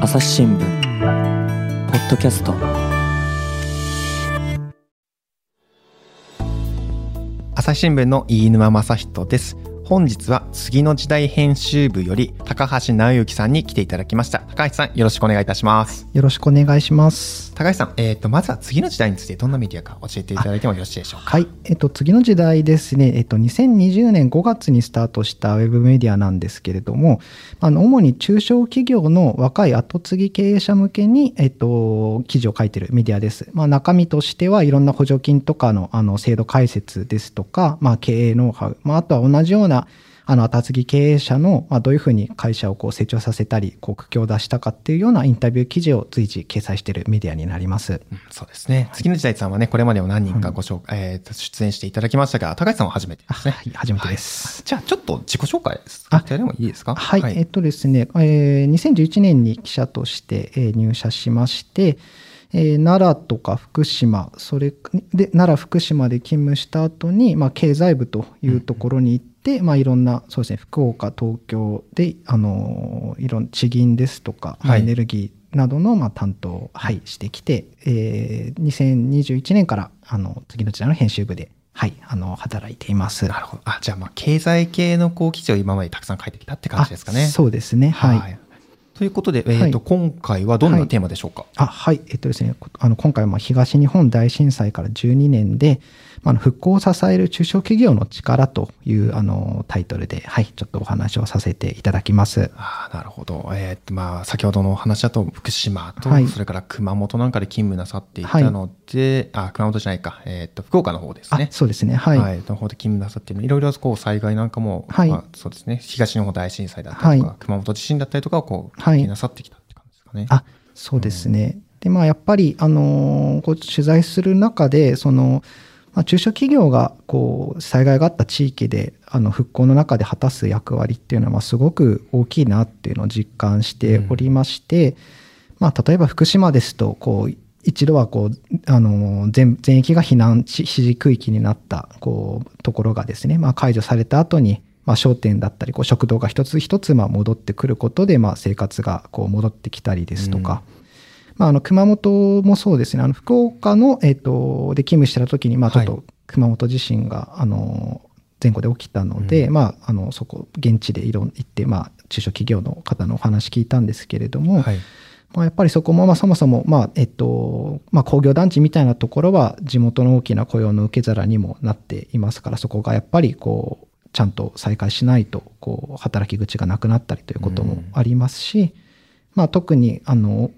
朝日新聞ポッドキャスト。朝日新聞の飯沼正人です。本日は次の時代編集部より高橋直之さんに来ていただきました。高橋さんよろしくお願いいたします。よろしくお願いします。高橋さん、えーと、まずは次の時代についてどんなメディアか教えていただいてもよろしいでしょうか？はい、えっと、次の時代ですね、えっと、2020年5月にスタートしたウェブメディアなんですけれどもあの主に中小企業の若い後継ぎ経営者向けに、えっと、記事を書いているメディアです、まあ、中身としてはいろんな補助金とかのあの制度解説ですとか、まあ、経営ノウハウ、まあ、あとは同じようなあの、後継ぎ経営者の、まあ、どういうふうに会社をこう成長させたり、こう、苦境を出したかっていうようなインタビュー記事を随時掲載しているメディアになります。うん、そうですね。次の時代さんはね、これまでも何人かご紹介、うん、えー、出演していただきましたが、高橋さんは初めてですね。はい、初めてです。はい、じゃあ、ちょっと自己紹介です。あ、でもいいですか？はい、はい、えっとですね、えー、2011年に記者として、え入社しまして、えー、奈良とか福島それで奈良福島で勤務した後にまあ、経済部というところに行って、まあ、いろんなそうですね福岡東京であのいろん地銀ですとか、はい、エネルギーなどのまあ担当を、はい、してきて、えー、2021年からあの次の時代の編集部ではい、あの働いています。なるほど。あ、じゃあまあ経済系のこう記事を今までたくさん書いてきたって感じですかね。そうですね。はい。はい、ということで、えーと、はい、今回はどんなテーマでしょうか？はい、あ、はい、えっとですね、あの今回は東日本大震災から12年で、あの復興を支える中小企業の力というあのタイトルで、はい、ちょっとお話をさせていただきます。あなるほど。えー、まあ、先ほどのお話だと、福島と、はい、それから熊本なんかで勤務なさっていたので、はい、あ、熊本じゃないか、えっ、ー、と、福岡の方ですね。そうですね。はい。はい、の方で勤務なさっているいろいろこう災害なんかも、はい、まあ、そうですね、東日本大震災だったりとか、はい、熊本地震だったりとかをこう、経験なさってきたって感じですかね。あ、そうですね。うん、で、まあ、やっぱり、あのー、こう取材する中で、その、まあ、中小企業がこう災害があった地域であの復興の中で果たす役割っていうのはすごく大きいなっていうのを実感しておりまして、うん、まあ、例えば福島ですとこう一度はこうあの全全域が避難指示区域になったこうところがですね、まあ、解除された後にまあ、商店だったりこう食堂が一つ一つまあ戻ってくることでまあ生活がこう戻ってきたりですとか、まあ、あの熊本もそうですね、あの福岡の、えーと、で勤務してた時に、まあ、ちょっと熊本地震が、あの前後で起きたので、うん、まあ、あのそこ現地でいろ行って、まあ、中小企業の方のお話聞いたんですけれども、はい、まあ、やっぱりそこも、まあ、そもそも、まあえっとまあ、工業団地みたいなところは地元の大きな雇用の受け皿にもなっていますからそこがやっぱりこうちゃんと再開しないとこう働き口がなくなったりということもありますし、うん、まあ、特にあの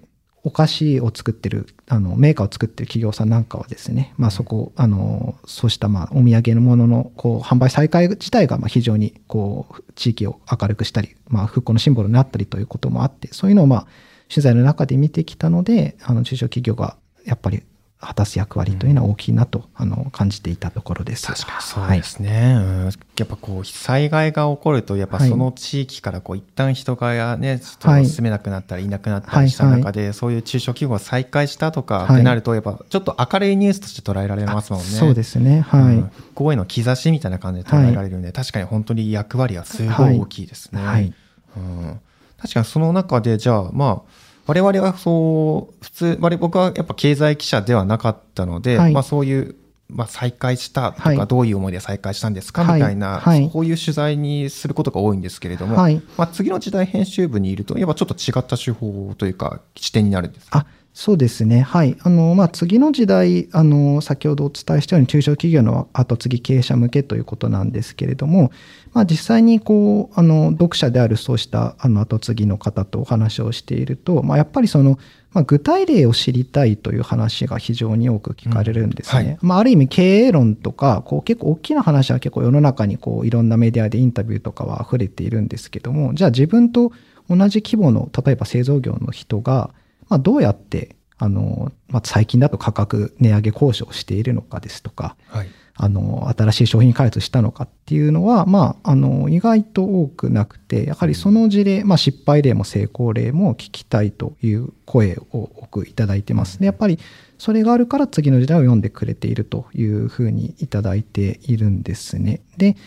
お菓子を作ってるあのメーカーを作ってる企業さんなんかはですね、まあ、そこあのそうしたまあお土産のもののこう販売再開自体がまあ非常にこう地域を明るくしたり、まあ、復興のシンボルになったりということもあってそういうのをまあ取材の中で見てきたのであの中小企業がやっぱり果たす役割というのは大きいなと、あの感じていたところです。確かにそうですね、はい、うん、やっぱこう災害が起こるとやっぱその地域からこう一旦人がねちょっと住めなくなったりいなくなったりした中で、そういう中小企業が再開したとかってなるとやっぱちょっと明るいニュースとして捉えられますもんね。そうですね。はい、うん、復興への兆しみたいな感じで捉えられるんで、確かに本当に役割はすごい。大きいですね。はい、うん、確かにその中でじゃあまあ我々はそう、普通、我僕はやっぱ経済記者ではなかったので、はい、まあそういう、まあ再開したとか、はい、どういう思いで再開したんですか、みたいな、はい、そういう取材にすることが多いんですけれども、まあ次の時代編集部にいると、やっぱちょっと違った手法というか、視点になるんですか？そうですね。はい。あの、まあ、次の時代、あの、先ほどお伝えしたように中小企業の後継ぎ経営者向けということなんですけれども、まあ、実際にこう、あの、読者であるそうしたあの後継ぎの方とお話をしていると、まあ、やっぱりその、まあ、具体例を知りたいという話が非常に多く聞かれるんですね。うんはい、まあ、ある意味経営論とか、こう結構大きな話は結構世の中にこういろんなメディアでインタビューとかは溢れているんですけども、じゃあ自分と同じ規模の、例えば製造業の人が、まあ、どうやってあの、まあ、最近だと価格値上げ交渉をしているのかですとか、はい、あの、新しい商品開発したのかっていうのは、まあ、あの、意外と多くなくて、やはりその事例、まあ、失敗例も成功例も聞きたいという声を多くいただいてます。で、やっぱりそれがあるから次の時代を読んでくれているというふうにいただいているんですね。で、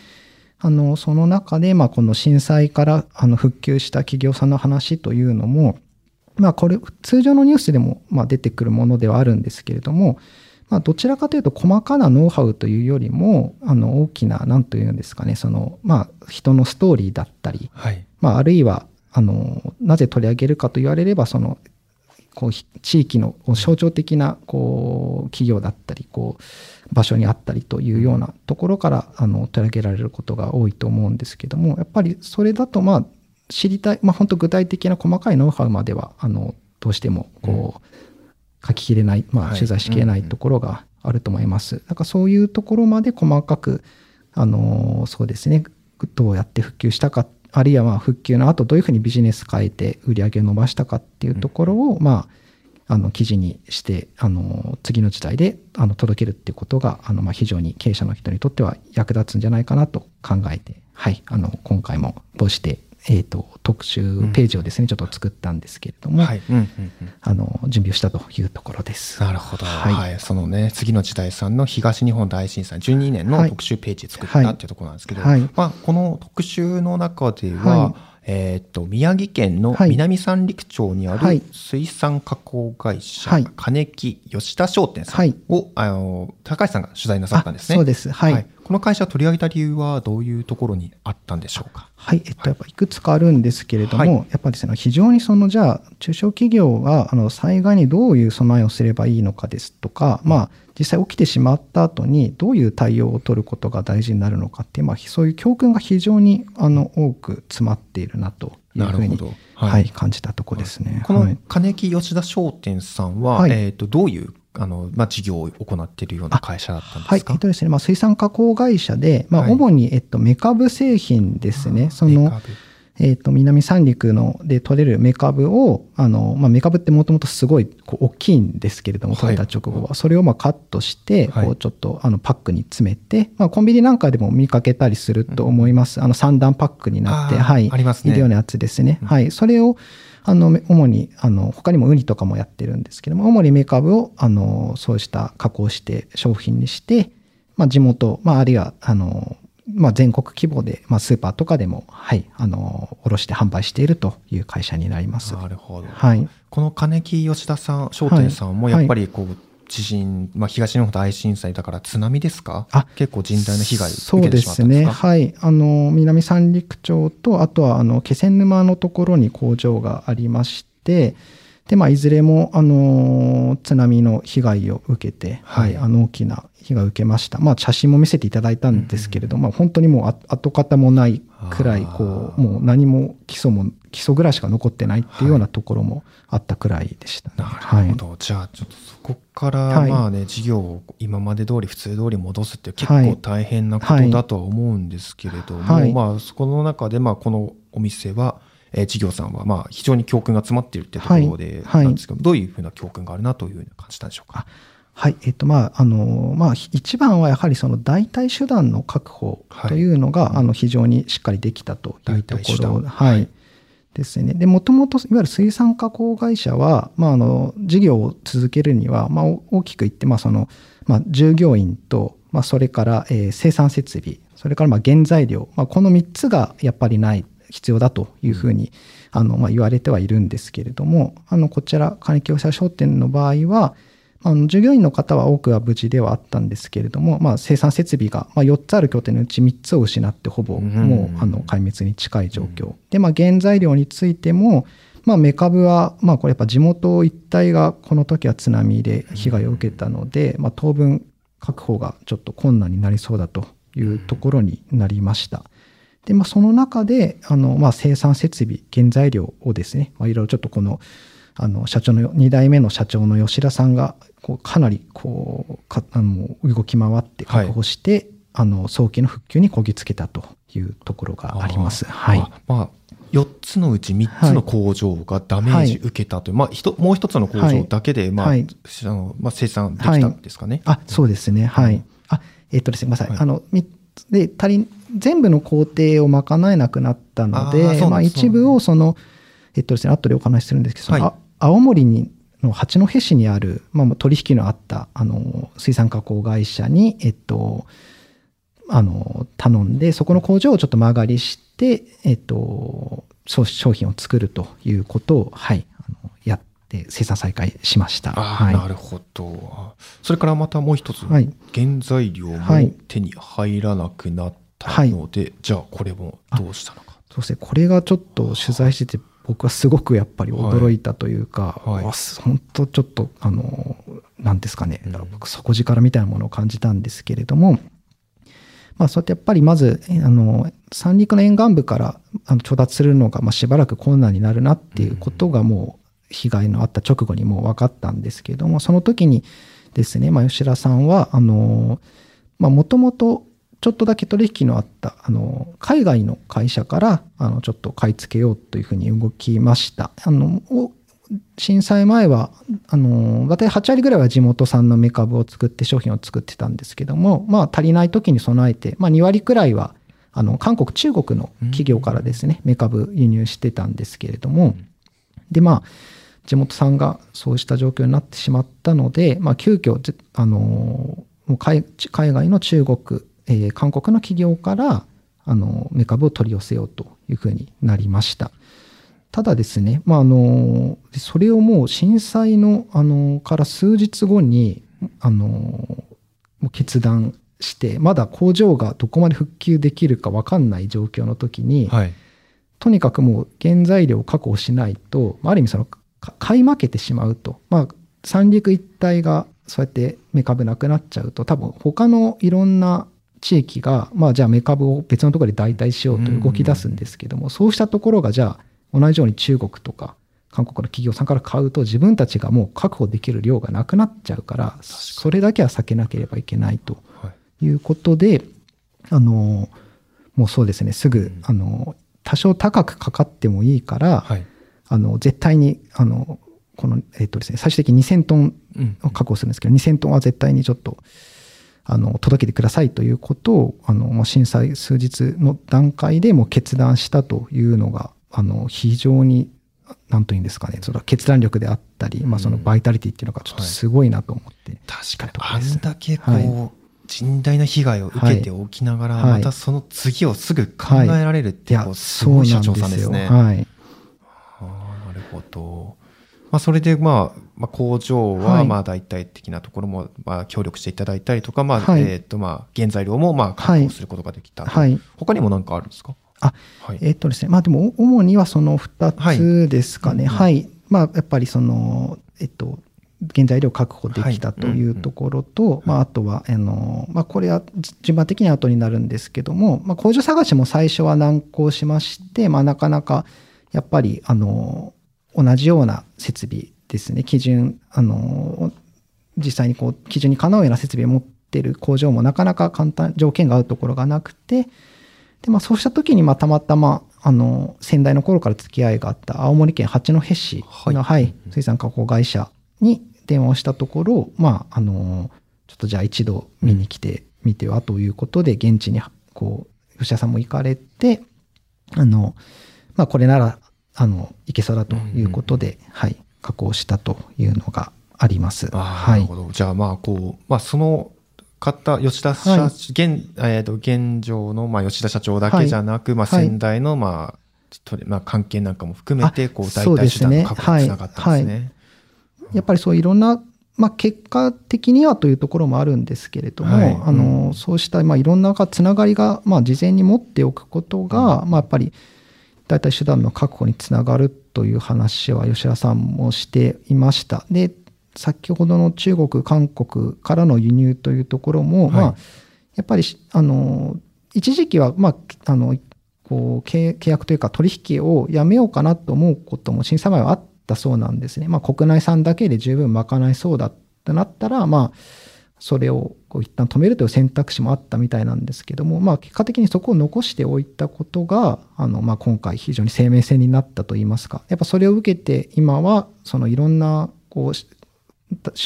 あのその中で、まあ、この震災からあの復旧した企業さんの話というのも、まあ、これ通常のニュースでもまあ出てくるものではあるんですけれども、まあ、どちらかというと細かなノウハウというよりもあの大きな何というんですかねその、まあ、人のストーリーだったり、はい、まあ、あるいはあのなぜ取り上げるかと言われればそのこう地域の象徴的なこう企業だったりこう場所にあったりというようなところからあの取り上げられることが多いと思うんですけどもやっぱりそれだとまあ知りたい、まあ、本当具体的な細かいノウハウまではあのどうしてもこう書ききれない、まあ、取材しきれないところがあると思います。だからそういうところまで細かくあのそうですねどうやって復旧したかあるいはまあ復旧の後どういうふうにビジネス変えて売り上げを伸ばしたかっていうところを、まあ、あの記事にしてあの次の時代であの届けるっていうことがあのまあ非常に経営者の人にとっては役立つんじゃないかなと考えて、はい、あの今回もこうしてえーと、特集ページをですね、うん、ちょっと作ったんですけれども、はい。うんうんうん、あの準備をしたというところです。なるほど、はい、はい、そのね次の時代さんの東日本大震災12年の特集ページ作ったっていうところなんですけど、はい、まあ、この特集の中では、えーと、宮城県の南三陸町にある水産加工会社、はい、金木吉田商店さんを、はい、あの高橋さんが取材なさったんですね。そうです、はい、はい、この会社を取り上げた理由はどういうところにあったんでしょうか？はい、えっと、やっぱいくつかあるんですけれども、やっぱですね、非常にそのじゃあ中小企業があの災害にどういう備えをすればいいのかですとか、まあ実際起きてしまった後にどういう対応を取ることが大事になるのかっていう、まあ、そういう教訓が非常にあの多く詰まっているなというふうに、はい、はい、感じたとこですね。この金木吉田商店さんは、はい、えーと、どういうあの、まあ、事業を行っているような会社だったんですか？はい、えっとですね、まあ、水産加工会社で、まあ、主に、えっと、メカブ製品ですね。その、えっ、ー、と、南三陸ので取れるメカブを、あの、まあ、メカブってもともとすごいこう大きいんですけれども、取れた直後は、はい、それをまあカットして、こうちょっとあのパックに詰めて、まあ、コンビニなんかでも見かけたりすると思います。あの、三段パックになって、はい。ありますね。いるようなやつですね。はい。それを、あの、主に、あの、他にもウニとかもやってるんですけども、主にメカブを、あの、そうした加工して商品にして、まあ、地元、まあ、あるいは、あの、まあ、全国規模で、まあ、スーパーとかでも、はい、あの、卸して販売しているという会社になります。なるほど。はい。この金木吉田さん、商店さんもやっぱりこう、はい地震、まあ、東日本大震災だから津波ですか？あ結構甚大な被害を受けてしまったんですか？そうですね。はい。あの、南三陸町と、あとは、あの、気仙沼のところに工場がありまして、で、まあ、いずれも、あの、津波の被害を受けて、はい、はい、あの、大きな被害を受けました。まあ、写真も見せていただいたんですけれども、うん、本当にもう跡形もないくらい、こう、もう何も基礎も、基礎ぐらいしか残ってないっていうようなところもあったくらいでした、ね、なるほど。はい、じゃあ、ちょっとそこから、まあね、事業を今まで通り、普通通り戻すって結構大変なことだとは思うんですけれども、はい、まあ、そこの中で、まあ、このお店は、えー、事業さんはまあ非常に教訓が詰まっているっていうところでなんですけど、はいはい、どういうふうな教訓があるなというふうに感じたんでしょうか？はい、えっとまああのまあ、一番はやはりその代替手段の確保というのが、はい、あの非常にしっかりできたというところ、はい、ですね。で、もともといわゆる水産加工会社は、まあ、あの事業を続けるには、まあ、大きく言って、まあそのまあ、従業員と、まあ、それから、えー、生産設備、それからまあ原材料、まあ、この3つがやっぱりない必要だというふうに、あの、まあ、言われてはいるんですけれども、あの、こちら、金京社商店の場合は、あの従業員の方は多くは無事ではあったんですけれども、まあ、生産設備が、まあ、4つある拠点のうち3つを失ってほぼもうあの壊滅に近い状況、で、まあ、原材料についても、まあ、メカブは、まあ、これやっぱ地元一帯がこの時は津波で被害を受けたので、まあ、当分確保がちょっと困難になりそうだというところになりました。で、まあ、その中で、あの、まあ、生産設備、原材料をですね、まあ、いろいろちょっとこの、あの、社長の、2代目の社長の吉田さんが、こう、かなり、こう、かあの動き回って確保して、はい、あの、早期の復旧にこぎつけたというところがあります。はい。まあ4つのうち3つの工場がダメージ受けたという、はい、まあ、もう一つの工場だけで、まあ、はい、あのまあ、生産できたんですかね。はい、あそうですね。はい。あえっ、とですね、ごめんなさい。あの、で足り全部の工程を賄えなくなったのでまあ、一部をその、えっとですね後でお話しするんですけど、はい、青森にの八戸市にある、まあ、取引のあったあの水産加工会社に、えっと、あの、頼んで、そこの工場をちょっと間借りして、えっと、商品を作るということを、はい、あのやって生産再開しました。はい、なるほど。それからまたもう一つ、はい、原材料も手に入らなくなったので、はい、じゃあこれもどうしたのか。そうですね、これがちょっと取材してて、僕はすごくやっぱり驚いたというか、はい。はい、本当ちょっと、あの、なんですかね、うん、僕底力みたいなものを感じたんですけれども、まあ、そうやってやっぱりまず、あの、三陸の沿岸部からあの調達するのが、まあ、しばらく困難になるなっていうことがもう、被害のあった直後にもう分かったんですけれども、その時にですね、まあ、吉田さんは、あの、まあ、もともとちょっとだけ取引のあった、あの、海外の会社から、あの、ちょっと買い付けようというふうに動きました。あの、震災前は、あの、大体8割ぐらいは地元産のメカブを作って商品を作ってたんですけども、まあ足りない時に備えて、まあ2割くらいは、あの、韓国、中国の企業からですね、メカブ輸入してたんですけれども、で、まあ、地元産がそうした状況になってしまったので、まあ急遽、あの、海外の中国、えー、韓国の企業から、あの、メカブを取り寄せようというふうになりました。ただですね、まあ、あの、それをもう震災の、あの、から数日後に、あの、決断して、まだ工場がどこまで復旧できるか分かんない状況の時に、はい、とにかくもう原材料を確保しないと、ある意味その、買い負けてしまうと。まあ、三陸一帯がそうやってメカブなくなっちゃうと、多分他のいろんな地域が、まあじゃあメカブを別のところで代替しようと動き出すんですけども、そうしたところがじゃあ、同じように中国とか韓国の企業さんから買うと自分たちがもう確保できる量がなくなっちゃうからそれだけは避けなければいけないとい。うことで、はい、あのもうそうですねすぐ、うん、あの多少高くかかってもいいから、はい、あの絶対にあのこの、えっ、とですね、最終的に2000トンを確保するんですけど、うん、2000トンは絶対にちょっとあの届けてくださいということをあの震災数日の段階でも決断したというのがあの、非常に、なんというんですかね、その決断力であったり、まあそのバイタリティっていうのがちょっとすごいなと思って、はい、確かに、あんだけこう、はい、甚大な被害を受けておきながら、はい、またその次をすぐ考えられるっていう、すごい社長さんですね。はい。あなるほど。まあ、それで、まあ、まあ、工場は、まあ、大体的なところも、まあ、協力していただいたりとか、まあ、えっ、と、まあ、原材料も、まあ、確保することができた。はい。他にも何かあるんですか？あ、はい、えっ、とですね、まあでも主にはその2つですかね。はい。はい、まあやっぱりその、えっと、原材料確保できたというところと、はいうんうん、まあ、あとは、あの、まあ、これは順番的に後になるんですけども、まあ、工場探しも最初は難航しまして、まあ、なかなか、やっぱり、あの、同じような設備ですね、基準、あの、実際にこう、基準にかなうような設備を持っている工場もなかなか簡単、条件が合うところがなくて、で、まあそうした時に、まあたまたま、あの、先代の頃から付き合いがあった青森県八戸市の、はい、はい、水産加工会社に電話をしたところ、まあ、あの、ちょっとじゃあ一度見に来てみてはということで、現地に、こう、吉田さんも行かれて、あの、まあこれなら、あの、いけそうだということで、うん、はい、加工したというのがあります。はい。なるほど。じゃあまあこう、まあその方、吉田社、はい、現、えっ、ー、と、現状の、まあ、吉田社長だけじゃなく、はい、まあ、先代の、まあ、まあ、関係なんかも含めて、こう、代替手段の確保につながったんですね。やっぱりそういろんな、まあ、結果的にはというところもあるんですけれども、はい、あの、うん、そうした、まあ、いろんなつながりが、まあ、事前に持っておくことが、うん、まあ、やっぱり、代替手段の確保につながるという話は吉田さんもしていました。で、先ほどの中国、韓国からの輸入というところも、はい、まあ、やっぱり、あの、一時期は、まあ、あの、こう、契約というか取引をやめようかなと思うことも審査前はあったそうなんですね。まあ、国内産だけで十分賄いそうだってなったら、まあ、それをこう一旦止めるという選択肢もあったみたいなんですけども、まあ、結果的にそこを残しておいたことが、あの、まあ、今回非常に生命線になったといいますか、やっぱそれを受けて今は、そのいろんな、こう、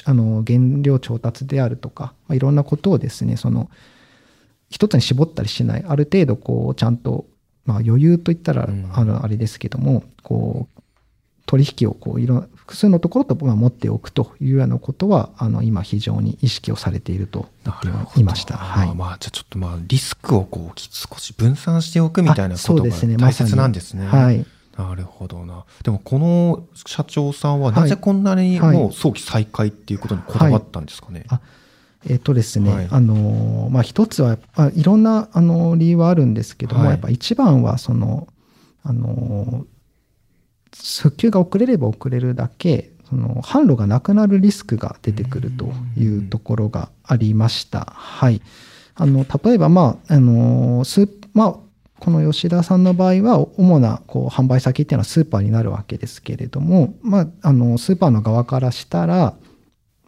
あの原料調達であるとか、まあ、いろんなことをですねその一つに絞ったりしないある程度こうちゃんと、まあ、余裕といったら、あのあれですけどもこう取引をこういろ複数のところと持っておくというようなことはあの今非常に意識をされていると言っていました。はい、まあじゃあちょっとまあリスクをこう少し分散しておくみたいなことが大切なんですね。はい。なるほどな。でもこの社長さんはなぜこんなにもう早期再開っていうことにこだわったんですかね？はいえっとですね、はい、あの、まあ、一つは、まあ、いろんな、あの、理由はあるんですけども、はい、やっぱ一番は、その、あの、復旧が遅れれば遅れるだけ、その、販路がなくなるリスクが出てくるというところがありました。はい。あの、例えば、まあ、あの、スーまあ、この吉田さんの場合は、主なこう販売先っていうのはスーパーになるわけですけれども、まあ、あの、スーパーの側からしたら、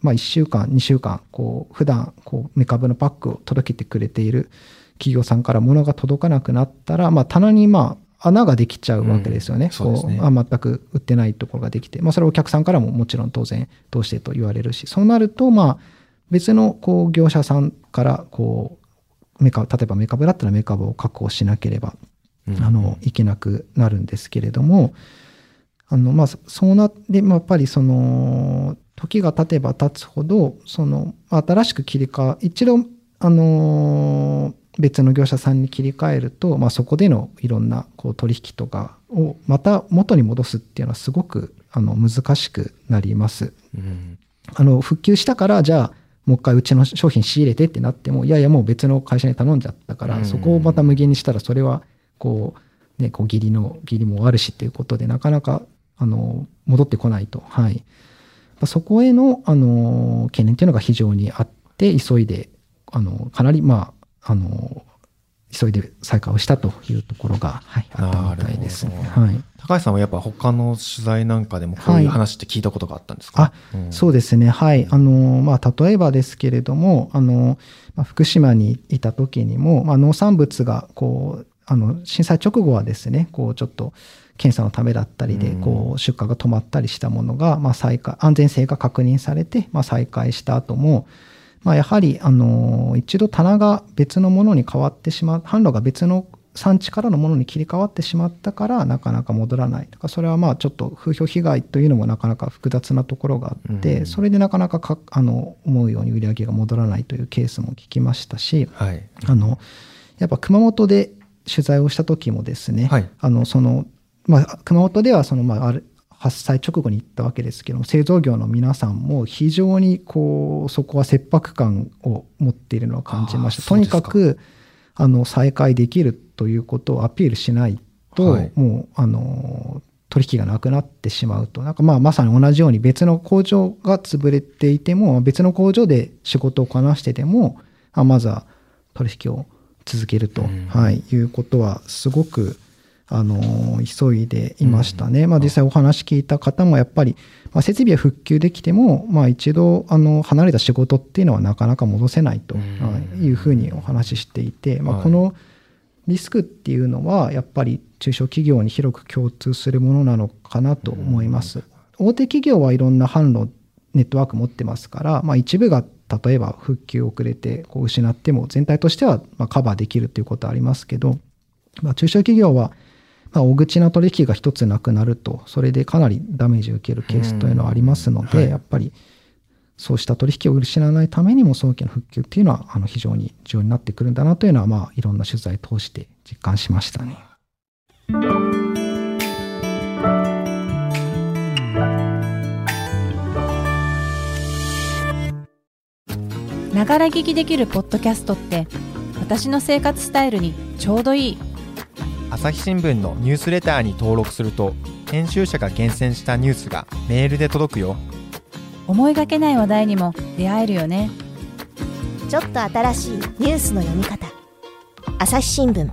まあ、1週間、2週間、こう、普段、こう、メカブのパックを届けてくれている企業さんから物が届かなくなったら、まあ、棚に、まあ、穴ができちゃうわけですよね。うん、こう、ね、あ全く売ってないところができて、まあ、それお客さんからももちろん当然どうしてと言われるし、そうなると、まあ、別のこう業者さんからこうメカ例えばメカブだったらメカブを確保しなければ、うん、あのいけなくなるんですけれどもあのまあそうなって、まあ、やっぱりその時が経てば経つほど、その、新しく切り替え、一度、あのー、別の業者さんに切り替えると、まあ、そこでのいろんなこう取引とかをまた元に戻すっていうのはすごくあの難しくなります。うん、あの復旧したからじゃあもう一回うちの商品仕入れてってなってもいやいやもう別の会社に頼んじゃったから、うん、そこをまた無限にしたらそれはこうねこう義理の義理もあるしっていうことでなかなかあの戻ってこないと。はい。そこへの、あの、懸念というのが非常にあって、急いで、あの、かなり、まあ、あの、急いで再開をしたというところが、はい、あったみたいですね。はい。高橋さんはやっぱ他の取材なんかでもこういう話って聞いたことがあったんですか、はい、あ、うん、そうですね。はい。あの、まあ、例えばですけれども、あの、まあ、福島にいた時にも、まあ、農産物が、こう、あの、震災直後はですね、こう、ちょっと、検査のためだったりで、こう、出荷が止まったりしたものが、まあ、再開、安全性が確認されて、まあ、再開した後も、まあ、やはり、あの、一度棚が別のものに変わってしまう、販路が別の産地からのものに切り替わってしまったから、なかなか戻らない。とか、それはまあ、ちょっと風評被害というのもなかなか複雑なところがあって、それでなかなかかあの思うように売り上げが戻らないというケースも聞きましたし、はい、あの、やっぱ熊本で取材をした時もですね、はい、あの、その、まあ、熊本ではその、まあ、ある発災直後に行ったわけですけども製造業の皆さんも非常にこうそこは切迫感を持っているのを感じました。とにかくあの再開できるということをアピールしないと、はい、もうあの取引がなくなってしまうと。なんかまあまさに同じように別の工場が潰れていても別の工場で仕事をこなしててもまずは取引を続けると、はい、いうことはすごくあの急いでいましたね。まあ、実際お話聞いた方もやっぱり、まあ、設備は復旧できても、まあ、一度あの離れた仕事っていうのはなかなか戻せないというふうにお話ししていて、まあ、このリスクっていうのはやっぱり中小企業に広く共通するものなのかなと思います。大手企業はいろんな販路ネットワーク持ってますから、まあ、一部が例えば復旧遅れてこう失っても全体としてはまカバーできるっていうことはありますけど、まあ、中小企業はまあ、大口な取引が一つなくなると、それでかなりダメージを受けるケースというのはありますので、はい、やっぱりそうした取引を失わないためにも早期の復旧っていうのはあの非常に重要になってくるんだなというのは、まあ、いろんな取材を通して実感しましたね。ながら聞きできるポッドキャストって私の生活スタイルにちょうどいい。朝日新聞のニュースレターに登録すると編集者が厳選したニュースがメールで届くよ。思いがけない話題にも出会えるよね。ちょっと新しいニュースの読み方。朝日新聞。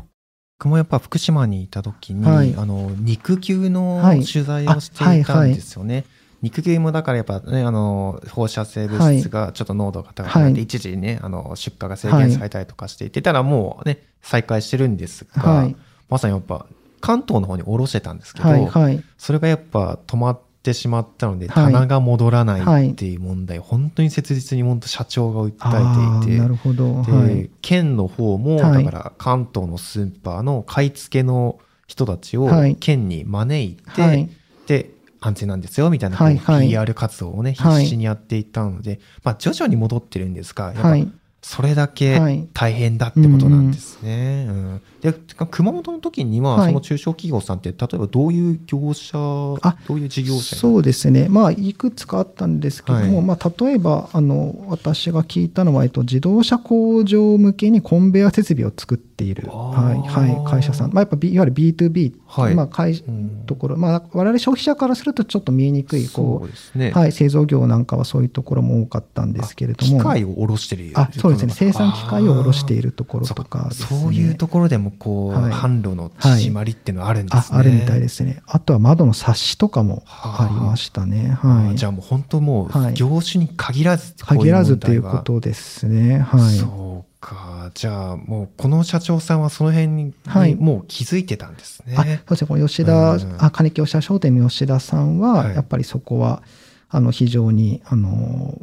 僕もやっぱ福島にいた時に、はい、あの肉球の取材をしていたんですよね、はいはい。肉球もだからやっぱね、あの、放射性物質がちょっと濃度が高くなって、一時ね、あの、出荷が制限されたりとかしていて、たらもうね、再開してるんですが、まさにやっぱ関東の方に下ろしてたんですけど、はいはい、それがやっぱ止まってしまったので、棚が戻らないっていう問題、はい、本当に切実に本当社長が訴えていて、なるほど。で、県の方も、だから関東のスーパーの買い付けの人たちを県に招いて、で、安全なんですよみたいな PR 活動をねはい。必死にやっていったので、まあ、徐々に戻ってるんですがやっぱはい。それだはけい。大変だってことなんですね。うんで熊本の時にははい。その中小企業さんって例えばどういう業者あどういう事業者そうですね、まあ、いくつかあったんですけども、はい。まあ、例えばあの私が聞いたのは、えっと、自動車工場向けにコンベヤ設備を作っている、あはいーはい、会社さん、まあ、やっぱ、B、いわゆる B2B、はい。まあ、会うん。ところ、まあ、我々消費者からするとちょっと見えにくいこそうね、う、はい、製造業なんかはそういうところも多かったんですけれども。機械を卸してるあそうですね。生産機械を卸しているところとかね。そういうところでもこう、はい販路の縮まりっていうのはあるんですね。ああるみたいですね。あとは窓の冊子とかもありましたね。あはい。じゃあもう本当もうはい業種に限らず限らずということですね。はい。そうかじゃあもうこの社長さんはその辺にはいもう気づいてたんですね。あそうですね。この吉田、うんあ金木吉田商店の吉田さんは、はいやっぱりそこは、あの、非常に、あの、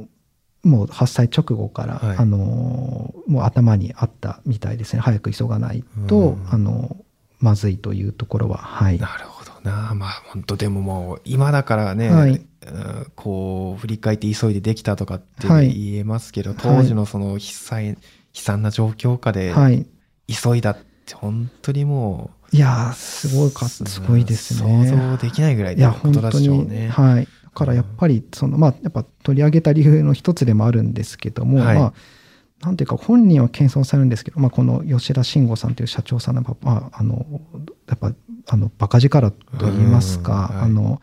もう発災直後から、はいあの、もう頭にあったみたいですね。早く急がないと、うんあの、まずいというところは、はい。なるほどなまあ本当でももう今だからね、はいうんこう振り返って急いでできたとかってはい言えますけど、当時のその悲惨悲惨な状況下ではい。急いだって本当にもういやー、すごいか、すごいですね。想像できないぐらいのこと本当だでしょうに、ね。はい。だからやっぱり、その、まあ、やっぱ取り上げた理由の一つでもあるんですけども、はい。まあ、なんていうか、本人は謙遜されるんですけど、まあ、この吉田慎吾さんという社長さんの、まあ、あの、やっぱ、あの、バカ力と言いますか、うんはい。あの、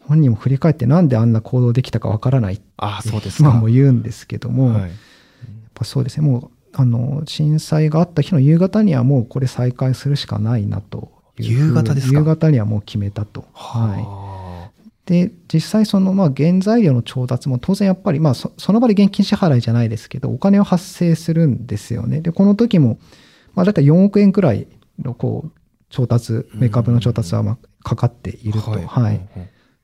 本人も振り返ってなんであんな行動できたかわからないって、あそうですか。まあ、もう言うんですけども、はい。やっぱそうですね、もう、あの、震災があった日の夕方にはもうこれ再開するしかないなと夕方ですか？夕方にはもう決めたと。はい。はで、実際その、まあ、原材料の調達も当然やっぱり、まあそ、その場で現金支払いじゃないですけど、お金を発生するんですよね。で、この時も、まあ、だいたい4億円くらいの、こう、調達、メーカー分の調達は、まあ、かかっていると。はい。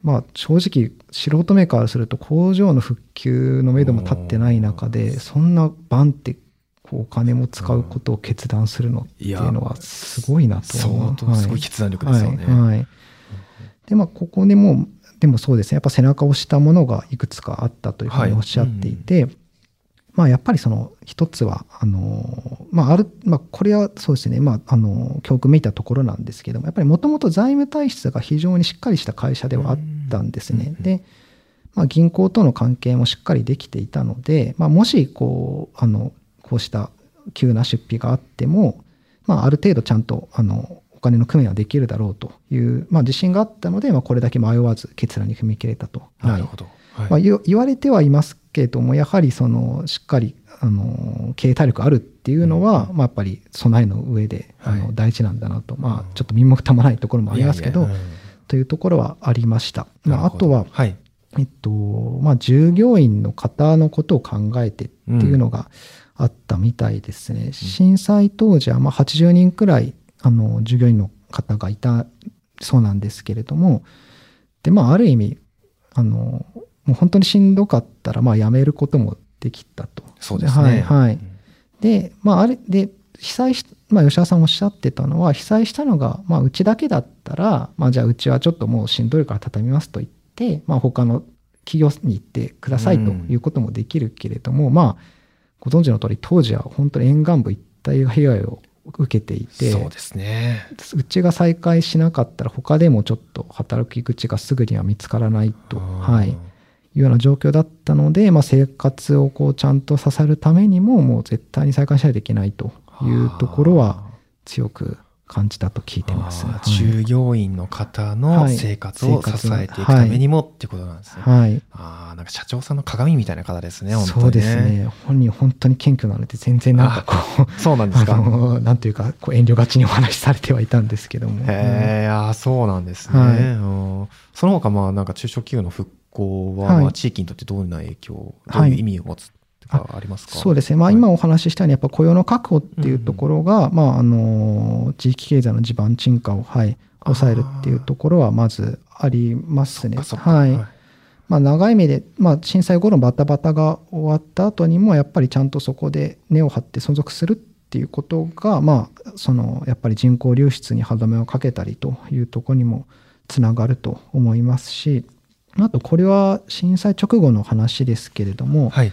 まあ、正直、素人メーカーからすると、工場の復旧のめども立ってない中で、そんなバンって、こう、お金も使うことを決断するのっていうのは、すごいなと思う。相当すごい決断力ですよね。はいはいで、まあ、ここでもう、でもそうですね、やっぱ背中を押したものがいくつかあったというふうにおっしゃっていて、まあ、やっぱりその一つは、あの、まあ、ある、まあ、これはそうですね、まあ、あの、教訓めいたところなんですけども、やっぱりもともと財務体質が非常にしっかりした会社ではあったんですね。で、まあ、銀行との関係もしっかりできていたので、まあ、もし、こう、あの、こうした急な出費があっても、まあ、ある程度ちゃんと、あの、お金の工面はできるだろうという、まあ、自信があったので、まあ、これだけ迷わず決断に踏み切れたと。なるほど。はいまあ、言言われてはいますけれども、やはりそのしっかりあの経営体力あるっていうのは、まあ、やっぱり備えの上であはいの大事なんだなと、まあ、ちょっと身も蓋もないところもありますけど、うんというところはありました。まあ、あとは、はい。えっとまあ、従業員の方のことを考えてっていうのがあったみたいですね。震災当時はまあ80人くらいあの従業員の方がいたそうなんですけれども、で、まあ、ある意味、あの、もう本当にしんどかったら、まあ、辞めることもできたと。そうですね。はい、はいうん。で、まあ、あれ、で、被災し、まあ、吉田さんおっしゃってたのは、被災したのが、まあ、うちだけだったら、まあ、じゃあ、うちはちょっともうしんどいから畳みますと言って、まあ、他の企業に行ってくださいということもできるけれども、まあ、ご存知の通り、当時は本当に沿岸部一帯が被害を受けていて、そうですね。うちが再開しなかったら、他でもちょっと働き口がすぐには見つからないと、はい、いうような状況だったので、まあ、生活をこうちゃんと支えるためにも、もう絶対に再開しないといけないというところは強く感じたと聞いてます。はい従業員の方のはい生活を支えていくためにもってことなんですね。はい。ああ、なんか社長さんの鏡みたいな方ですね、本当に、そうです。ね。本人本当に謙虚なので、全然なんかこう、そうなんですか。なんというか、こう遠慮がちにお話しされてはいたんですけども。へえ、あーそうなんですね。はいうんその他、まあ、なんか中小企業の復興は、地域にとってどんな影響、どはいういう意味を持つとかありますか、そうですね、まあ、はい。今お話ししたように、やっぱ雇用の確保っていうところが、まあ、あの地域経済の地盤沈下を、はい、抑えるっていうところはまずありますね。そっかそっか。はい。まあ、長い目で、まあ、震災後のバタバタが終わった後にも、やっぱりちゃんとそこで根を張って存続するっていうことが、まあ、そのやっぱり人口流出に歯止めをかけたりというところにもつながると思いますし、あとこれは震災直後の話ですけれども、はい、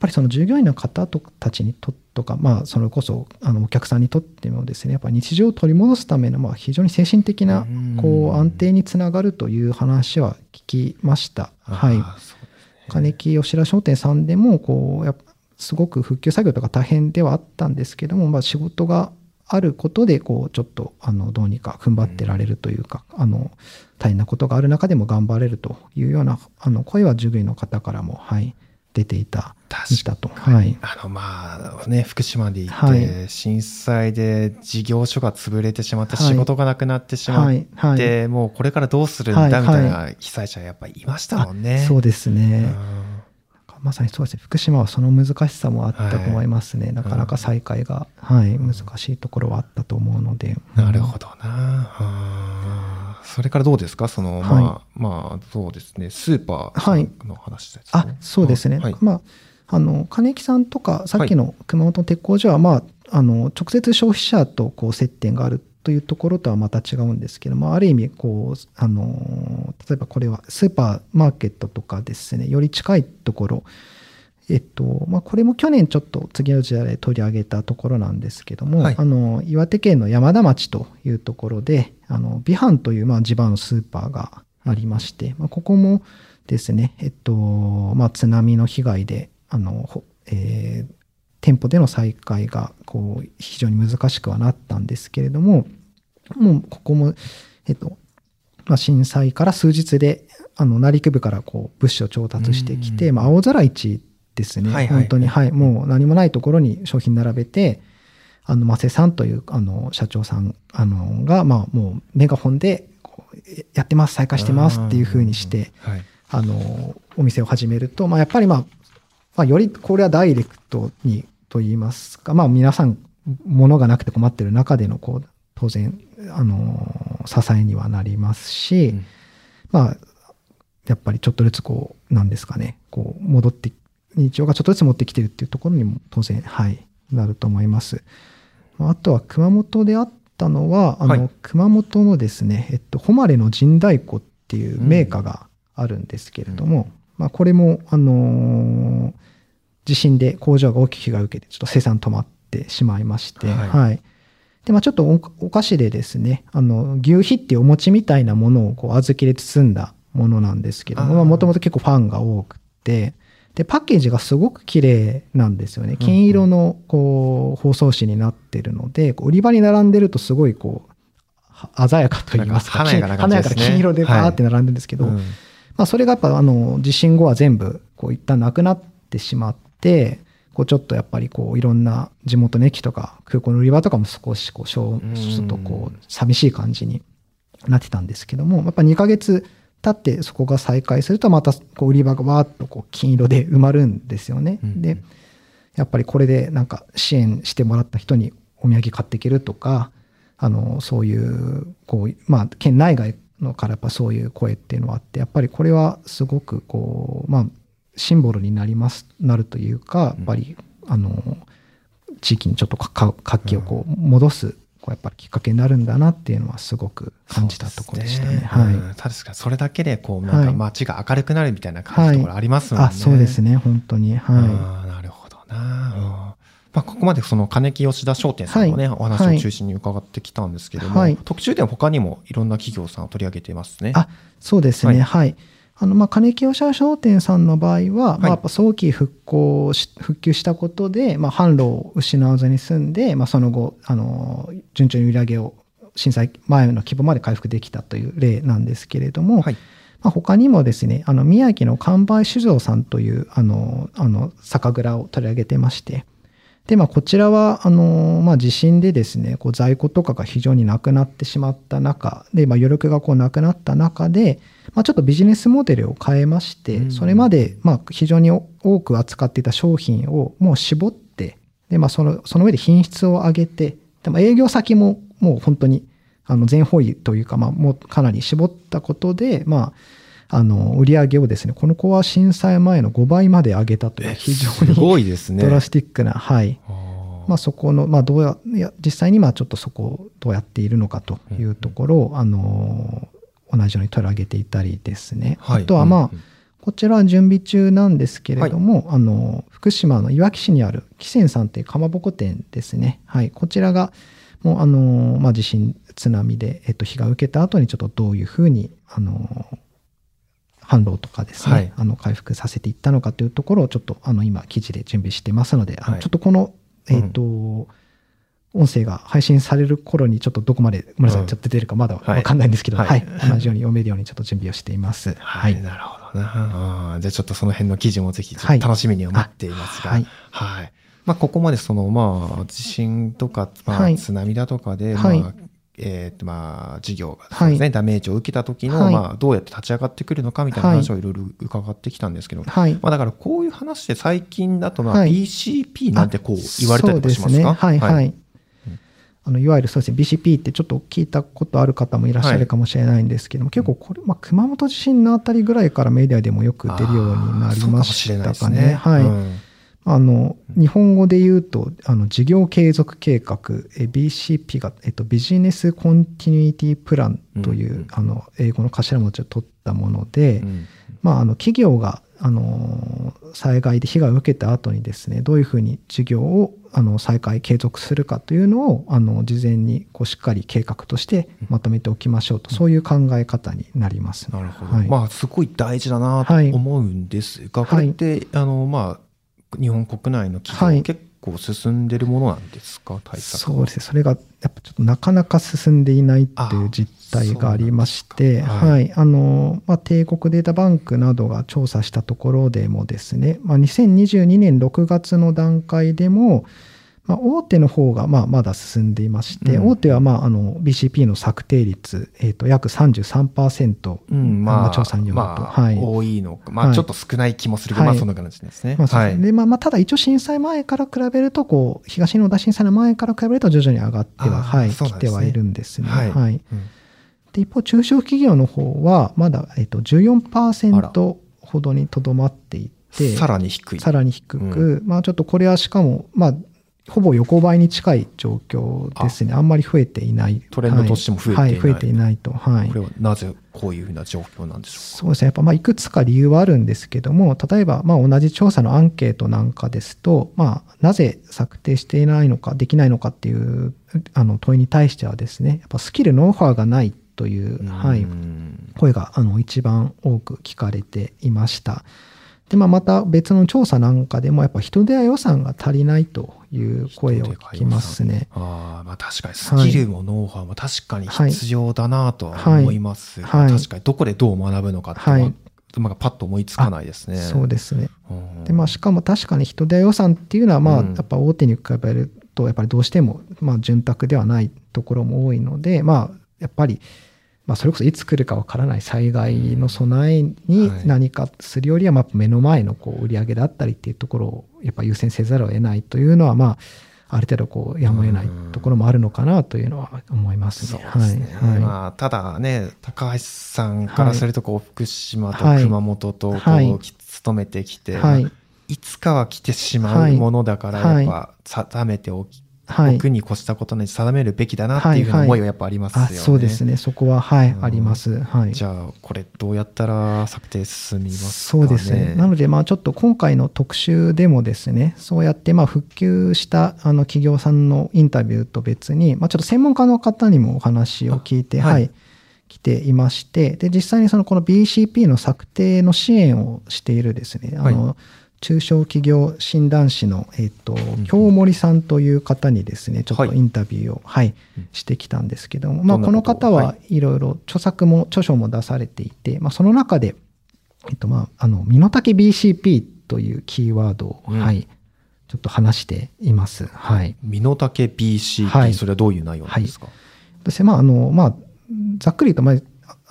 ぱりその従業員の方たちにととか、まあ、それこそあのお客さんにとってもですねやっぱ日常を取り戻すためのまあ非常に精神的なこう安定につながるという話は聞きました。はい、金木吉田商店さんでもこうやすごく復旧作業とか大変ではあったんですけども、まあ、仕事があることでこうちょっとあのどうにか踏ん張ってられるというか、あの大変なことがある中でも頑張れるというようなあの声は従業員の方からも、はい、出ていたはい、あのまあね福島で行って、はい、震災で事業所が潰れてしまって仕事がなくなってしまって、はい。はい、もうこれからどうするんだみたいな被災者やっぱりいましたもんね。そうですね。うん。まさにそうです。ね福島はその難しさもあったと思いますね、はい、なかなか再開が、はい、難しいところはあったと思うので、なるほどな、それからどうですか？その、はい、まあまあそうですね。スーパーの話です、ね、はい、あそうですね、まああの金木さんとかさっきの熊本鉄工所は、まあ、あの直接消費者とこう接点があるというところとはまた違うんですけども、ある意味こう、あの、例えばこれはスーパーマーケットとかですね、より近いところ、えっと、まあ、これも去年ちょっと次の時代で取り上げたところなんですけども、はい、あの、岩手県の山田町というところで、あの、美阪という、まあ、地場のスーパーがありまして、まあ、ここもですね、えっと、まあ、津波の被害で、あの、えー、店舗での再開がこう非常に難しくはなったんですけれども、もうここも、えっと、まあ、震災から数日で、あの、内陸部からこう物資を調達してきて、まあ、青空市ですね、はいはい、本当に、はい、もう何もないところに商品並べて、あの、マセさんという、あの、社長さん、あの、が、まあ、もうメガホンで、やってます、再開してますっていうふうにして、はい、あの、お店を始めると、まあ、やっぱりまあ、まあ、よりこれはダイレクトにと言いますか、まあ皆さん、物がなくて困ってる中での、こう、当然、あの、支えにはなりますし、うん、まあ、やっぱりちょっとずつこう、なんですかね、こう、戻って、日常がちょっとずつ持ってきてるっていうところにも当然、はい、なると思います。あとは熊本であったのは、あの、はい、熊本のですね、えっと、誉れの神太鼓っていうメーカーがあるんですけれども、うんまあ、これも、あのー、地震で工場が大きく被害を受けて、ちょっと生産止まってしまいまして、はい。はい、で、まあ、ちょっとお菓子でですね、あの、牛皮っていうお餅みたいなものをこう小豆で包んだものなんですけども、もともと結構ファンが多くて、で、パッケージがすごく綺麗なんですよね。金色の、こう、包装紙になってるので、売り場に並んでるとすごい、こう、鮮やかと言いますか、華やかな、ね、華やかな金色でバーって並んでるんですけど、はいうんまあ、それがやっぱあの地震後は全部こう一旦なくなってしまって、こうちょっとやっぱりこういろんな地元の駅とか空港の売り場とかも少しこうちょっとこう寂しい感じになってたんですけども、やっぱ2ヶ月経ってそこが再開するとまたこう売り場がわーっとこう金色で埋まるんですよね。で、やっぱりこれでなんか支援してもらった人にお土産買っていけるとか、あの、そういう、こう、まあ、県内外のからやっぱそういう声っていうのはあってやっぱりこれはすごくこうまあシンボルになりますなるというかやっぱり、あの地域にちょっと活気をこう戻すこうやっぱりきっかけになるんだなっていうのはすごく感じたところでしたね。ねはい、確かにそれだけでこうなんか街が明るくなるみたいな感じのところありますもんね。はい、あそうですね本当にはい。なるほどな。まあ、ここまでその金木吉田商店さんのね、はい、お話を中心に伺ってきたんですけども、はい、特集では他にもいろんな企業さんを取り上げていますね。あそうですね、はい。はい、あのまあ金木吉田商店さんの場合は、まあ、やっぱ早期復興し、復旧したことで、まあ、販路を失わずに済んで、まあ、その後、あの順調に売り上げを震災前の規模まで回復できたという例なんですけれども、はい。まあ、他にもですね、あの宮城の完売酒造さんというあのあの酒蔵を取り上げてまして、で、まあ、こちらは、あの、まあ、地震でですね、こう在庫とかが非常になくなってしまった中で、まあ、余力がこうなくなった中で、まあ、ちょっとビジネスモデルを変えまして、それまで、まあ、非常に多く扱っていた商品をもう絞って、で、まあ、その、その上で品質を上げて、でも営業先ももう本当に、あの、全方位というか、まあ、もうかなり絞ったことで、まあ、あの、売り上げをですね、この子は震災前の5倍まで上げたという非常にすごいですね。ドラスティックな、はい。まあそこの、まあどうや、いや実際にまあちょっとそこをどうやっているのかというところを、うん、あの、同じように取り上げていたりですね。はいあとはまあ、うんうんこちらは準備中なんですけれども、あの福島のいわき市にある紀泉さんというかまぼこ店ですね。はい、こちらがもうあの、まあ、地震津波で、えっと、被害を受けた後にちょっとどういうふうにあの販路とかですね、はい。あの回復させていったのかというところをちょっとあの今記事で準備してますので、はい。ちょっとこの、えっと音声が配信される頃にちょっとどこまでごめんなさい、うんちょっと出るかまだはい。わかんないんですけど、ははい。い同じように読めるようにちょっと準備をしています。はい、なるほどな。じゃあちょっとその辺の記事もぜひちょっはい。と楽しみには待っていますが、ははい。い。まあ、ここまでその、まあ、地震とか、まあ、はい。津波だとかで、はい。まあ、えーとまあ、事業がですね、はい。ダメージを受けた時の、はい。まあ、どうやって立ち上がってくるのかみたいな話をいろいろ伺ってきたんですけど、はい。まあ、だからこういう話で最近だと、まあ、はい。BCP なんてこう言われたりとか？しますかい、はい。うんあのいわゆるそうですね、BCP ってちょっと聞いたことある方もいらっしゃるかもしれないんですけども、結構これ、まあ、熊本地震のあたりぐらいからメディアでもよく出るようになりましたかね。はい。うんあの日本語で言うとあの事業継続計画え BCP が、えっと、ビジネスコンティニュイティプランという、うんうんあの英語の頭文字を取ったもので、うんまあ、あの企業があの災害で被害を受けた後にですねどういうふうに事業をあの再開継続するかというのをあの事前にこうしっかり計画としてまとめておきましょうと、そういう考え方になります、なるほど。はい。まあ、すごい大事だなとはい思うんですが、これって、あの、まあ、日本国内の企業、はい。結構進んでるものなんですか、対策そうです。ねそれがやっぱちょっとなかなか進んでいないっていう実態がありましては、はい。いあのまあ、帝国データバンクなどが調査したところでもですね、まあ、2022年6月の段階でも、まあ、大手の方がまあまだ進んでいまして、うん。大手はまああの BCP の策定率、えー、と約33%、うん、まあ、まあ調査によると。まあはい。多いのか、まあ、はい。ちょっと少ない気もするけど、はい。まあ、そんな感じですね。まあまあまあ、ただ一応震災前から比べるとこう東日本大震災の前から比べると徐々に上がっては、はい、ね。来てはいるんですね。はい。はい。うん。で一方、中小企業の方は、まだ、えっと、14%ほどにとどまっていて、さらに低い。さらに低く、まあちょっとこれはしかも、まあ、ほぼ横ばいに近い状況ですね。あんまり増えていない。トレンドとしても増えていないはい、増えていないと。はいこれ。はなぜこういうふうな状況なんでしょそうですね。やっぱまあいくつか理由はあるんですけども、例えばまあ同じ調査のアンケートなんかですと、まあなぜ策定していないのか、できないのかっていうあの問いに対してはですね、やっぱスキル、ノウハウがないという。はい、うん声があの一番多く聞かれていました。で、まあ、また別の調査なんかでも、やっぱ人手や予算が足りないという声を聞きますね。ああ、まあ確かにスキルもノウハウも確かに必要だなとははい思いますが、はい確かにどこでどう学ぶのかっていうのは、はいまあパッと思いつかないですね。そうですね。うんで、まあ、しかも確かに人手や予算っていうのは、まあ、うんやっぱ大手に比べると、やっぱりどうしても、まあ、潤沢ではないところも多いので、まあ、やっぱり、まあ、それこそいつ来るかわからない災害の備えにはい。何かするよりは、まあ、目の前のこう売り上げだったりっていうところをやっぱ優先せざるを得ないというのは、まあ、ある程度こうやむを得ないところもあるのかなというのは思いますね。ですね。はい。はい。まあ、ただね、高橋さんからすると、こう、福島とはい。熊本と、こう、はい。勤めてきて、はい。つかは来てしまうものだから、はい。やっぱ、定めておき、はい奥に越したことない定めるべきだなっていうふうな思いはやっぱありますよあね。そうですね。そこは、はい、うんあります。はい。じゃあ、これどうやったら策定進みますかね？そうですね。なので、まあ、ちょっと今回の特集でもですね、そうやって、まあ、復旧したあの企業さんのインタビューと別に、まあ、ちょっと専門家の方にもお話を聞いて、あははいい、来ていまして、で、実際にその、この BCP の策定の支援をしているですね、あの、中小企業診断士の、えっ、とん、京森さんという方にですね、ちょっはい。とインタビューを、はい、うん。してきたんですけども、まあ、この方はい。ろいろ著作も、著書も出されていて、まあ、その中で、えっと、まあ、あの、身の丈 BCP というキーワードを、うん。はい、ちょっと話しています。はい。身の丈 BCP、はい。それはどういう内容なんですか、でまあ、あの、まあ、ざっくりと、まあ、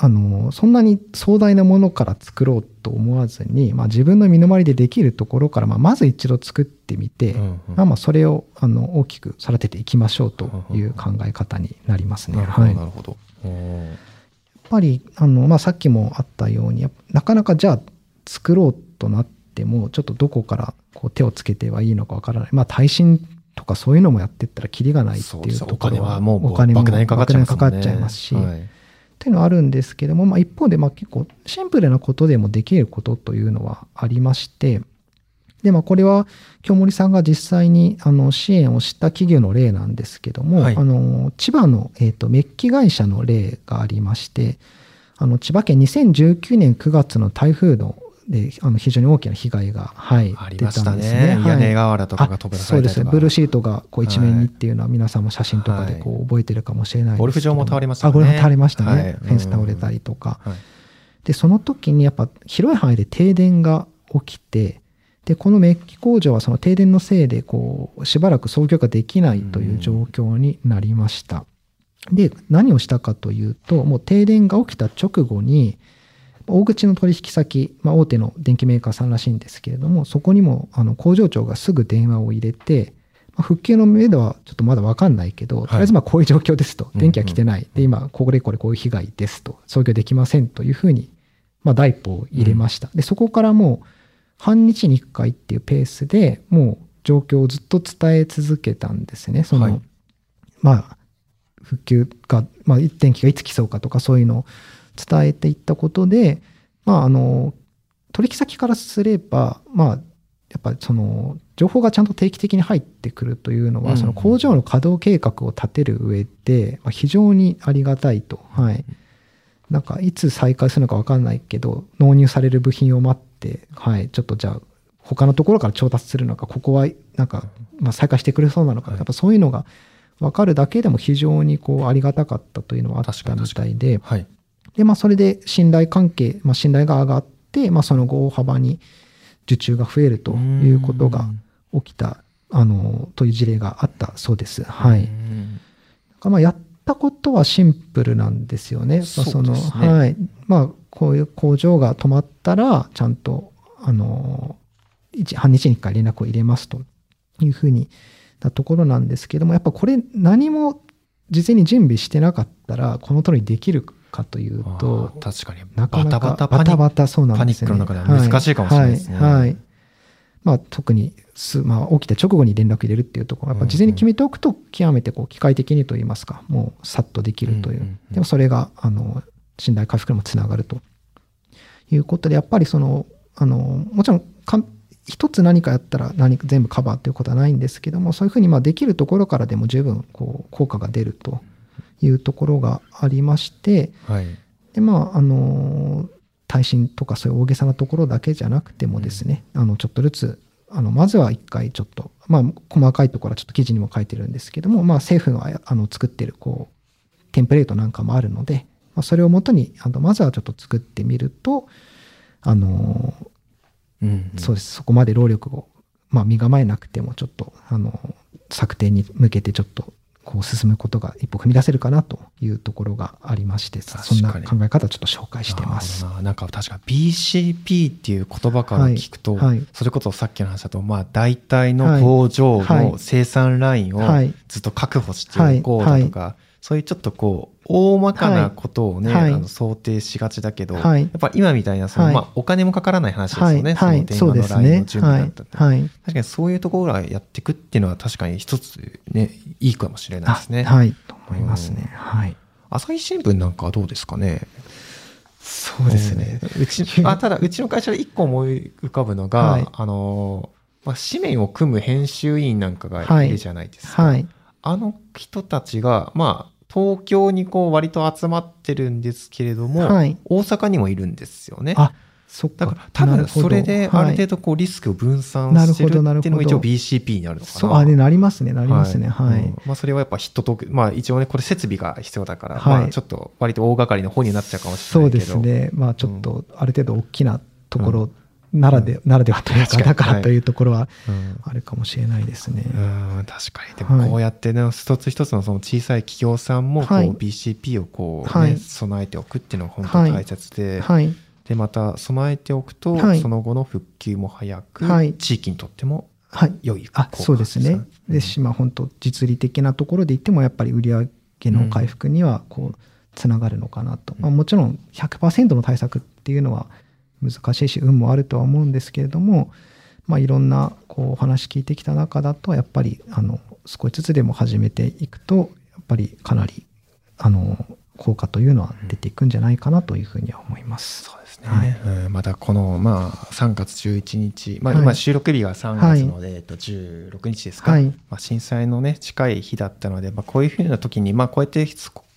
あの、そんなに壮大なものから作ろうと思わずに、まあ、自分の身の回りでできるところから、まあ、まず一度作ってみて、うんうん。まあ、まあ、それを、あの、大きく育てていきましょうという考え方になりますね。なるほど、はい。なるほど。やっぱりあの、まあ、さっきもあったようになかなかじゃあ作ろうとなってもちょっとどこからこう手をつけてはいいのかわからない。まあ耐震とかそういうのもやってったらキリがないっていうところお金はもうお金もかかっちゃいますし、はいっていうのはあるんですけども、まあ、一方でまあ結構シンプルなことでもできることというのはありまして、で、まあ、これは京森さんが実際にあの支援をした企業の例なんですけども、はい、あの千葉の、えーと、メッキ会社の例がありまして、あの千葉県2019年9月の台風のであの非常に大きな被害が、はい、出たんですね。ね屋根瓦とかが飛ぶそうですね。ブルーシートがこう一面にっていうのは皆さんも写真とかでこう覚えてるかもしれないですけど、ゴルフ場も倒れましたね。あ、ゴルフ倒れましたね。はい、フェンス倒れたりとか。はい、で、その時にやっぱ広い範囲で停電が起きて、で、このメッキ工場はその停電のせいで、こう、しばらく操業ができないという状況になりました。で、何をしたかというと、もう停電が起きた直後に、大口の取引先、まあ、大手の電機メーカーさんらしいんですけれども、そこにもあの工場長がすぐ電話を入れて、まあ、復旧の目処はちょっとまだ分かんないけど、とりあえずまあこういう状況ですと、電気は来てない、で、今、これこれこういう被害ですと、操業できませんというふうに、まあ、第一歩を入れました。で、そこからもう、半日に1回っていうペースでもう状況をずっと伝え続けたんですね。その、はい、まあ、復旧が、まあ、電気がいつ来そうかとかそういうのを伝えていったことで、まあ、あの、取引先からすれば、まあ、やっぱりその情報がちゃんと定期的に入ってくるというのは、その工場の稼働計画を立てる上で、まあ、非常にありがたいと。はい。なんか、いつ再開するのか分かんないけど、納入される部品を待って、はい、ちょっとじゃあ、他のところから調達するのか、ここはなんか、まあ、再開してくれそうなのか、やっぱそういうのが分かるだけでも非常にこうありがたかったというのはあったみたいで、はい、で、まあ、それで信頼関係、まあ、信頼が上がって、まあ、その後大幅に受注が増えるということが起きた、あの、という事例があったそうです。はい。まあ、やったことはシンプルなんですよね。そねその、はい。まあ、こういう工場が止まったら、ちゃんと、あの、半日に1回連絡を入れますというふうになところなんですけども、やっぱこれ何も事前に準備してなかったら、この通りできるかというと、確かに、なかなかバタバタそうなんですね。パニックの中では難しいかもしれないですね。はい。はい、まあ、特にす、まあ、起きた直後に連絡入れるっていうところ、やっぱ事前に決めておくと、極めてこう機械的にといいますか、もうさっとできるという。でもそれが、あの、信頼回復にもつながるということで、やっぱりその、あの、もちろんか一つ何かやったら何か全部カバーということはないんですけども、そういうふうにまあできるところからでも十分こう効果が出るというところがありまして、はい、でまああの耐震とかそういう大げさなところだけじゃなくてもですね、うん、あのちょっとずつあのまずは一回ちょっと、まあ、細かいところはちょっと記事にも書いてるんですけども、まあ、政府があの作ってるこうテンプレートなんかもあるので、まあ、それをもとにあのまずはちょっと作ってみるとあの、うんうん、そうです。そこまで労力を、まあ、身構えなくてもちょっとあの策定に向けてちょっとこう進むことが一歩踏み出せるかなというところがありましてそんな考え方をちょっと紹介してます。ななんか確か BCP っていう言葉から聞くと、はいはい、それこそさっきの話だと、まあ、大体の工場の生産ラインをずっと確保しておこうだとか、そういうちょっとこう大まかなことをね、はい、あの想定しがちだけど、はい、やっぱ今みたいなその、はい、まあ、お金もかからない話ですよね、はい、その電話のラインの準備だったって、は。い。確かにそういうところがやっていくっていうのは確かに一つねいいかもしれないですね。はい。と思いますね。はい、朝日新聞なんかはどうですかね？そうですね。うちあただうちの会社で一個思い浮かぶのが、あのまあ、紙面を組む編集員なんかがいるじゃないですか。あの人たちがまあ東京にこう割と集まってるんですけれども、はい、大阪にもいるんですよね。あそっか。だから多分それである程度こうリスクを分散してるっていうのが一応 BCP になるのかな。そう、あれなりますね、なりますね。はい。はいうん、まあそれはやっぱ人と、まあ一応ね、これ設備が必要だから、はい、まあちょっと割と大掛かりの方になっちゃうかもしれないけど。そうですね。まあちょっとある程度大きなところならで、うん、ならではというか、だからというところはあるかもしれないですね。うん、確かに。でもこうやってね、一つ一つのその小さい企業さんも、こう BCP をこう、ね、備えておくっていうのは本当に大切で、はい、で、また備えておくと、その後の復旧も早く、地域にとっても良い、はい、あそうですね。ですし、まあ本当実利的なところで言っても、やっぱり売上の回復には、こう、つながるのかなと。まあもちろん100%の対策っていうのは、難しいし運もあるとは思うんですけれども、まあ、いろんなこうお話聞いてきた中だとやっぱりあの少しずつでも始めていくとやっぱりかなりあの効果というのは出ていくんじゃないかなというふうには思います。そうですね、はい。うん、またこの、まあ、3月11日、まあ、今収録日が3月の、えっと16日ですか、はい、まあ、震災のね近い日だったので、まあ、こういうふうな時に、まあ、こうやって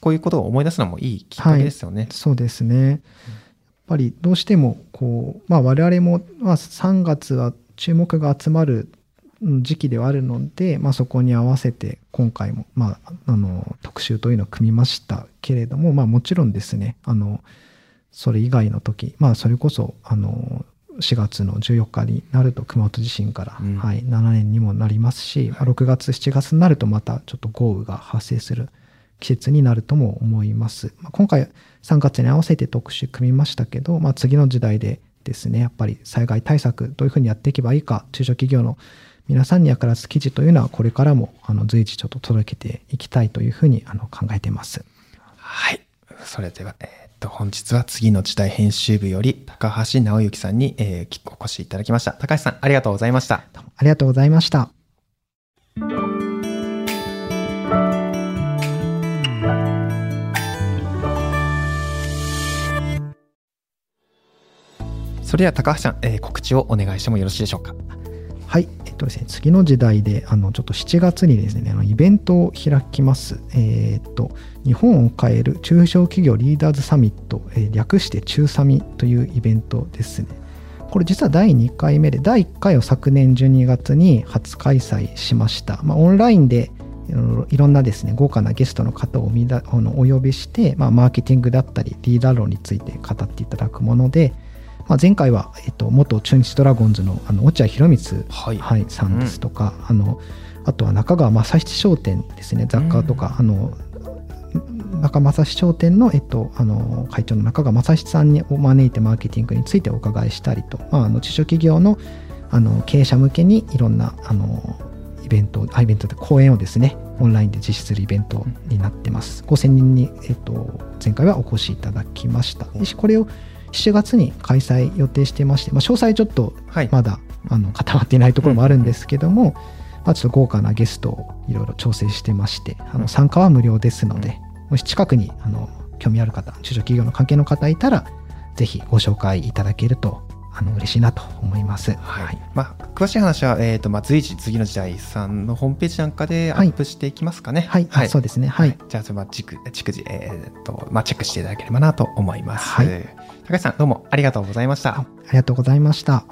こういうことを思い出すのもいいきっかけですよね。そうですね、やっぱりどうしてもこう、まあ、我々も、まあ、3月は注目が集まる時期ではあるので、まあ、そこに合わせて今回も、まあ、あの特集というのを組みましたけれども、まあ、もちろんですねあのそれ以外の時、まあ、それこそあの4月の14日になると熊本地震から、うん、はい、7年にもなりますし、はい、6月7月になるとまたちょっと豪雨が発生する季節になるとも思います。まあ、今回3月に合わせて特集組みましたけど、まあ、次の時代でですねやっぱり災害対策どういうふうにやっていけばいいか中小企業の皆さんに役立つ記事というのはこれからもあの随時ちょっと届けていきたいというふうにあの考えています。はい。それでは、えー、っと、本日は次の時代編集部より高橋直之さんに、えー、お越しいただきました。高橋さん、ありがとうございました。ありがとうございました。それでは高橋さん、えー、告知をお願いしてもよろしいでしょうか？はい、えっとですね、次の時代で、あの、ちょっと7月にですね、あのイベントを開きます。えー、っと、日本を変える中小企業リーダーズサミット、えー、略して中サミというイベントですね。これ実は第2回目で、第1回を昨年12月に初開催しました。まあ、オンラインでいろんなですね、豪華なゲストの方をお呼びして、まあ、マーケティングだったり、リーダー論について語っていただくもので、まあ、前回は、えっと、元中日ドラゴンズのあの落合博満、はい。はい、さんですとか、うん、あのあとは中川正七商店ですね雑貨とか、うん、あの中正七商店の,、えっと、あの会長の中川正七さんにを招いてマーケティングについてお伺いしたりと、まあ、あの中小企業のあの経営者向けにいろんなあのイベントイベントで講演をですねオンラインで実施するイベントになってます。5000人に、えっと、前回はお越しいただきました。これを7月に開催予定してまして、まあ、詳細ちょっとまだ、はい、あの固まっていないところもあるんですけども、うん、まあ、ちょっと豪華なゲストをいろいろ調整してましてあの参加は無料ですので、もし近くにあの興味ある方中小企業の関係の方いたらぜひご紹介いただけるとあの嬉しいなと思います。はい。まあ、詳しい話は、えっ、ー、と、まあ、随時、次の時代さんのホームページなんかでアップしていきますかね。はい。はい、そうですね。はい。じゃあ、それは、逐次、えっ、ー、と、まあ、チェックしていただければなと思います。はい。高橋さん、どうもありがとうございました。ありがとうございました。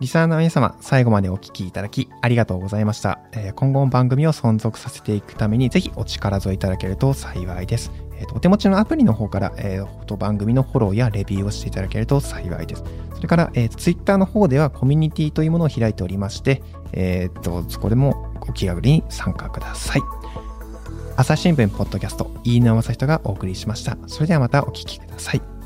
リサーの皆様、最後までお聞きいただきありがとうございました。えー、今後も番組を存続させていくために、ぜひお力添えいただけると幸いです。お手持ちのアプリの方から、えー、番組のフォローやレビューをしていただけると幸いです。それから、えー、Twitter の方ではコミュニティというものを開いておりまして、えーと、そこでもお気軽に参加ください。朝日新聞ポッドキャスト、飯野正人がお送りしました。それではまたお聞きください。